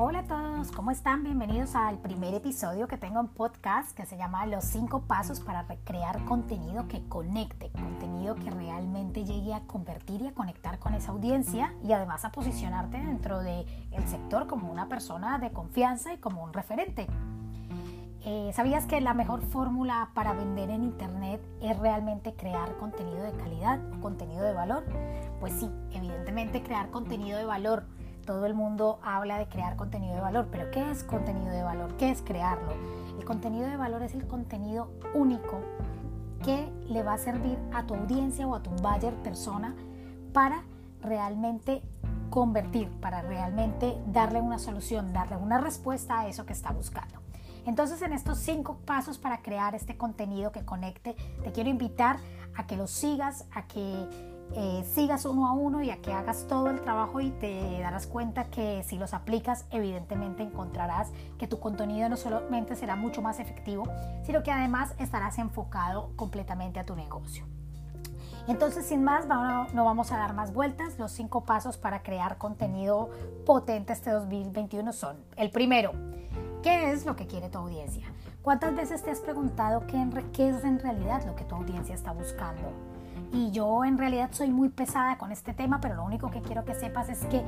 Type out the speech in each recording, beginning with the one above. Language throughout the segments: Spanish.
Hola a todos, ¿cómo están? Bienvenidos al primer episodio que tengo en podcast que se llama Los 5 pasos para recrear contenido que conecte, contenido que realmente llegue a convertir y a conectar con esa audiencia y además a posicionarte dentro del el sector como una persona de confianza y como un referente. Eh, ¿Sabías que la mejor fórmula para vender en Internet es realmente crear contenido de calidad contenido de valor? Pues sí, evidentemente crear contenido de valor todo el mundo habla de crear contenido de valor, pero ¿qué es contenido de valor? ¿Qué es crearlo? El contenido de valor es el contenido único que le va a servir a tu audiencia o a tu buyer persona para realmente convertir, para realmente darle una solución, darle una respuesta a eso que está buscando. Entonces en estos cinco pasos para crear este contenido que conecte, te quiero invitar a que lo sigas, a que eh, sigas uno a uno y a que hagas todo el trabajo y te darás cuenta que si los aplicas evidentemente encontrarás que tu contenido no solamente será mucho más efectivo, sino que además estarás enfocado completamente a tu negocio. Entonces, sin más, no vamos a dar más vueltas. Los cinco pasos para crear contenido potente este 2021 son, el primero, ¿qué es lo que quiere tu audiencia? ¿Cuántas veces te has preguntado qué, qué es en realidad lo que tu audiencia está buscando? Y yo en realidad soy muy pesada con este tema, pero lo único que quiero que sepas es que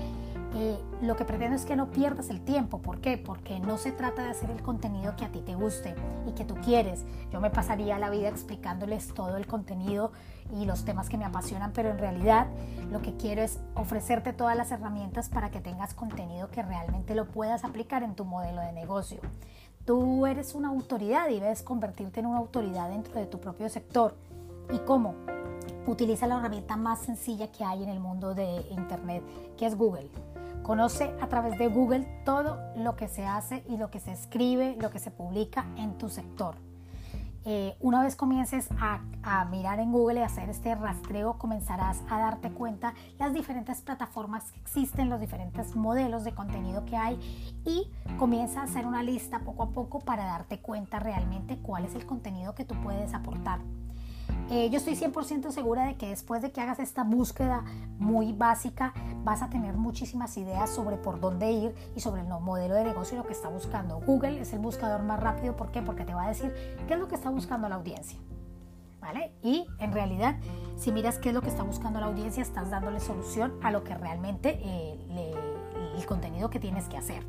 lo que pretendo es que no pierdas el tiempo. ¿Por qué? Porque no se trata de hacer el contenido que a ti te guste y que tú quieres. Yo me pasaría la vida explicándoles todo el contenido y los temas que me apasionan, pero en realidad lo que quiero es ofrecerte todas las herramientas para que tengas contenido que realmente lo puedas aplicar en tu modelo de negocio. Tú eres una autoridad y debes convertirte en una autoridad dentro de tu propio sector. ¿Y cómo? utiliza la herramienta más sencilla que hay en el mundo de Internet, que es Google. Conoce a través de Google todo lo que se hace y lo que se escribe, lo que se publica en tu sector. Eh, una vez comiences a, mirar en Google y hacer este rastreo, comenzarás a darte cuenta las diferentes plataformas que existen, los diferentes modelos de contenido que hay y comienza a hacer una lista poco a poco para darte cuenta realmente cuál es el contenido que tú puedes aportar. Eh, yo estoy 100% segura de que después de que hagas esta búsqueda muy básica, vas a tener muchísimas ideas sobre por dónde ir y sobre el modelo de negocio y lo que está buscando. Google es el buscador más rápido. ¿Por qué? Porque te va a decir qué es lo que está buscando la audiencia. ¿Vale? Y en realidad, si miras qué es lo que está buscando la audiencia, estás dándole solución a lo que realmente eh, el contenido que tienes que hacer.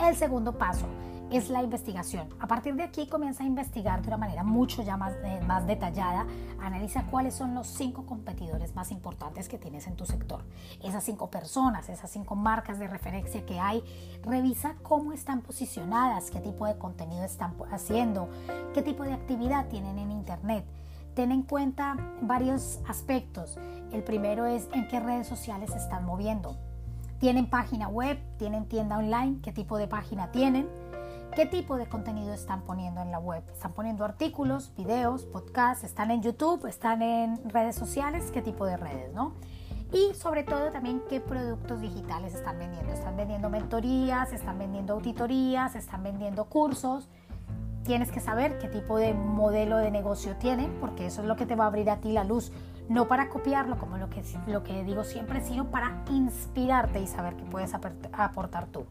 El segundo paso es la investigación. A partir de aquí comienza a investigar de una manera mucho ya más, eh, más detallada. Analiza cuáles son los cinco competidores más importantes que tienes en tu sector. Esas cinco personas, esas cinco marcas de referencia que hay. Revisa cómo están posicionadas, qué tipo de contenido están haciendo, qué tipo de actividad tienen en Internet. Ten en cuenta varios aspectos. El primero es en qué redes sociales se están moviendo. ¿Tienen página web? ¿Tienen tienda online? ¿Qué tipo de página tienen? ¿Qué tipo de contenido están poniendo en la web? ¿Están poniendo artículos, videos, podcasts? ¿Están en YouTube? ¿Están en redes sociales? ¿Qué tipo de redes? ¿no? Y sobre todo también qué productos digitales están vendiendo. ¿Están vendiendo mentorías? ¿Están vendiendo auditorías? ¿Están vendiendo cursos? Tienes que saber qué tipo de modelo de negocio tienen porque eso es lo que te va a abrir a ti la luz. No para copiarlo como lo que, lo que digo siempre, sino para inspirarte y saber qué puedes aportar tú.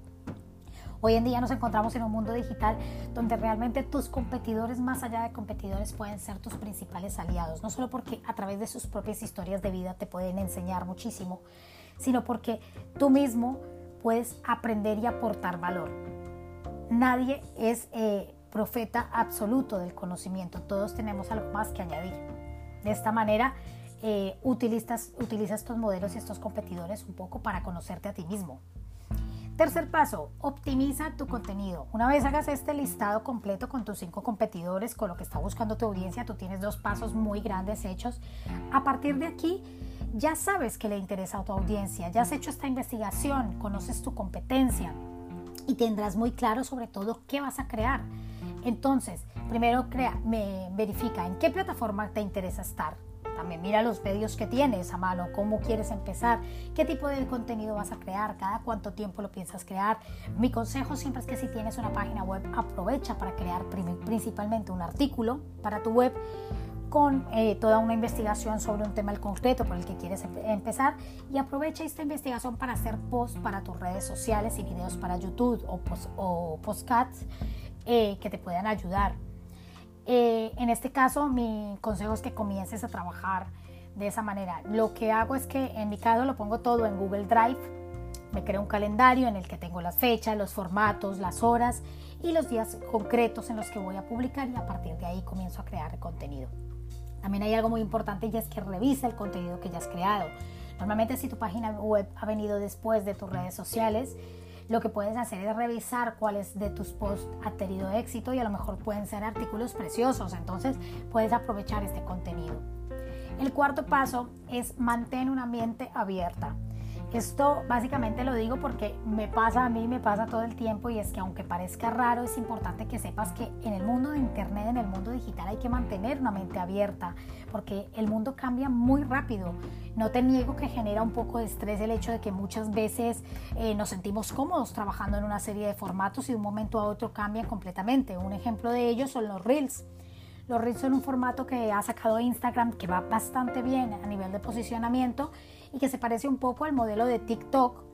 Hoy en día nos encontramos en un mundo digital donde realmente tus competidores, más allá de competidores, pueden ser tus principales aliados, no solo porque a través de sus propias historias de vida te pueden enseñar muchísimo, sino porque tú mismo puedes aprender y aportar valor. Nadie es eh, profeta absoluto del conocimiento, todos tenemos algo más que añadir. De esta manera, eh, utilizas, utilizas estos modelos y estos competidores un poco para conocerte a ti mismo. Tercer paso, optimiza tu contenido. Una vez hagas este listado completo con tus cinco competidores, con lo que está buscando tu audiencia, tú tienes dos pasos muy grandes hechos. A partir de aquí, ya sabes que le interesa a tu audiencia, ya has hecho esta investigación, conoces tu competencia y tendrás muy claro sobre todo qué vas a crear. Entonces, primero me verifica en qué plataforma te interesa estar, también mira los medios que tienes a mano, cómo quieres empezar, qué tipo de contenido vas a crear, cada cuánto tiempo lo piensas crear. Mi consejo siempre es que si tienes una página web, aprovecha para crear principalmente un artículo para tu web con eh, toda una investigación sobre un tema concreto por el que quieres empezar y aprovecha esta investigación para hacer posts para tus redes sociales y videos para YouTube o, post, postcats eh, que te puedan ayudar. Eh, en este caso, mi consejo es que comiences a trabajar de esa manera. Lo que hago es que en mi caso lo pongo todo en Google Drive. Me creo un calendario en el que tengo las fechas, los formatos, las horas y los días concretos en los que voy a publicar y a partir de ahí comienzo a crear contenido. También hay algo muy importante y es que revisa el contenido que ya has creado. Normalmente si tu página web ha venido después de tus redes sociales, lo que puedes hacer es revisar cuáles de tus posts ha tenido éxito y a lo mejor pueden ser artículos preciosos, entonces puedes aprovechar este contenido. El cuarto paso es mantén un ambiente abierta. Esto básicamente lo digo porque me pasa a mí, me pasa todo el tiempo y es que aunque parezca raro, es importante que sepas que en el mundo de Internet, en el mundo digital hay que mantener una mente abierta porque el mundo cambia muy rápido. No te niego que genera un poco de estrés el hecho de que muchas veces eh, nos sentimos cómodos trabajando en una serie de formatos y de un momento a otro cambian completamente. Un ejemplo de ello son los reels. Los reels son un formato que ha sacado Instagram que va bastante bien a nivel de posicionamiento y que se parece un poco al modelo de TikTok.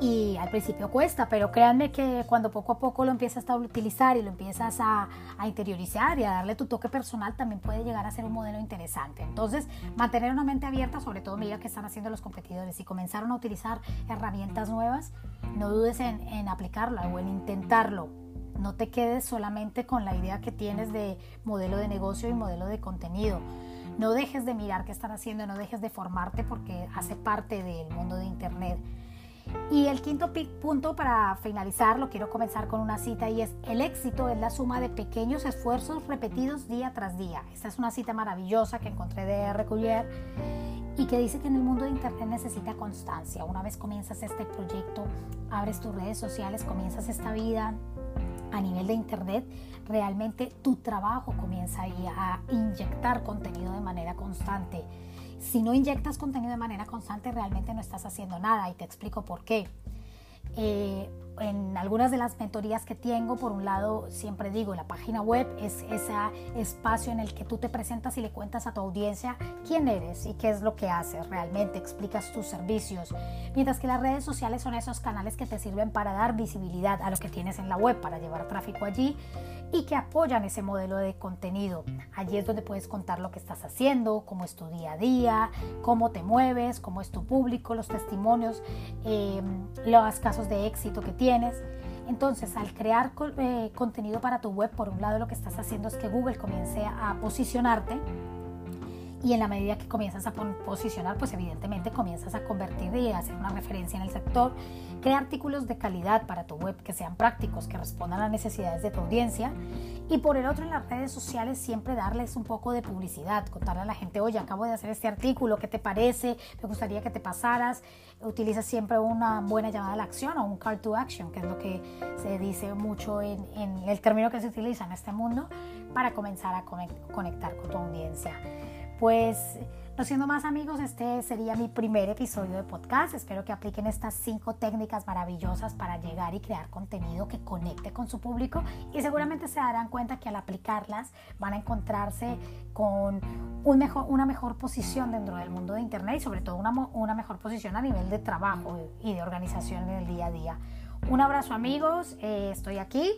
Y al principio cuesta, pero créanme que cuando poco a poco lo empiezas a utilizar y lo empiezas a, interiorizar y a darle tu toque personal, también puede llegar a ser un modelo interesante. Entonces, mantener una mente abierta, sobre todo mira que están haciendo los competidores y comenzaron a utilizar herramientas nuevas, no dudes en, en aplicarlo o en intentarlo. No te quedes solamente con la idea que tienes de modelo de negocio y modelo de contenido no dejes de mirar qué están haciendo, no dejes de formarte porque hace parte del mundo de Internet. Y el quinto punto para finalizar, lo quiero comenzar con una cita y es, el éxito es la suma de pequeños esfuerzos repetidos día tras día. Esta es una cita maravillosa que encontré de R. Y que dice que en el mundo de Internet necesita constancia. Una vez comienzas este proyecto, abres tus redes sociales, comienzas esta vida a nivel de Internet, realmente tu trabajo comienza ahí a inyectar contenido de manera constante. Si no inyectas contenido de manera constante, realmente no estás haciendo nada y te explico por qué. Eh, en algunas de las mentorías que tengo, por un lado, siempre digo, la página web es ese espacio en el que tú te presentas y le cuentas a tu audiencia quién eres y qué es lo que haces realmente, explicas tus servicios. Mientras que las redes sociales son esos canales que te sirven para dar visibilidad a lo que tienes en la web, para llevar tráfico allí y que apoyan ese modelo de contenido. Allí es donde puedes contar lo que estás haciendo, cómo es tu día a día, cómo te mueves, cómo es tu público, los testimonios, eh, los casos de éxito que tienes Entonces, al crear eh, contenido para tu web, por un lado lo que estás haciendo es que Google comience a posicionarte y en la medida que comienzas a posicionar, pues evidentemente comienzas a convertir y a hacer una referencia en el sector. Crea artículos de calidad para tu web que sean prácticos, que respondan a las necesidades de tu audiencia. Y por el otro, en las redes sociales siempre darles un poco de publicidad, contarle a la gente, oye, acabo de hacer este artículo, ¿qué te parece? Me gustaría que te pasaras. Utiliza siempre una buena llamada a la acción o un call to action, que es lo que se dice mucho en, en el término que se utiliza en este mundo para comenzar a conectar con tu audiencia. Pues no siendo más amigos, este sería mi primer episodio de podcast. Espero que apliquen estas cinco técnicas maravillosas para llegar y crear contenido que conecte con su público y seguramente se darán cuenta que al aplicarlas van a encontrarse con una mejor posición dentro del mundo de Internet y sobre todo una, una mejor posición a nivel de trabajo y de organización en el día a día. Un abrazo amigos, eh, estoy aquí,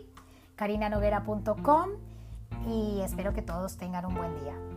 carinanoguera.com y espero que todos tengan un buen día.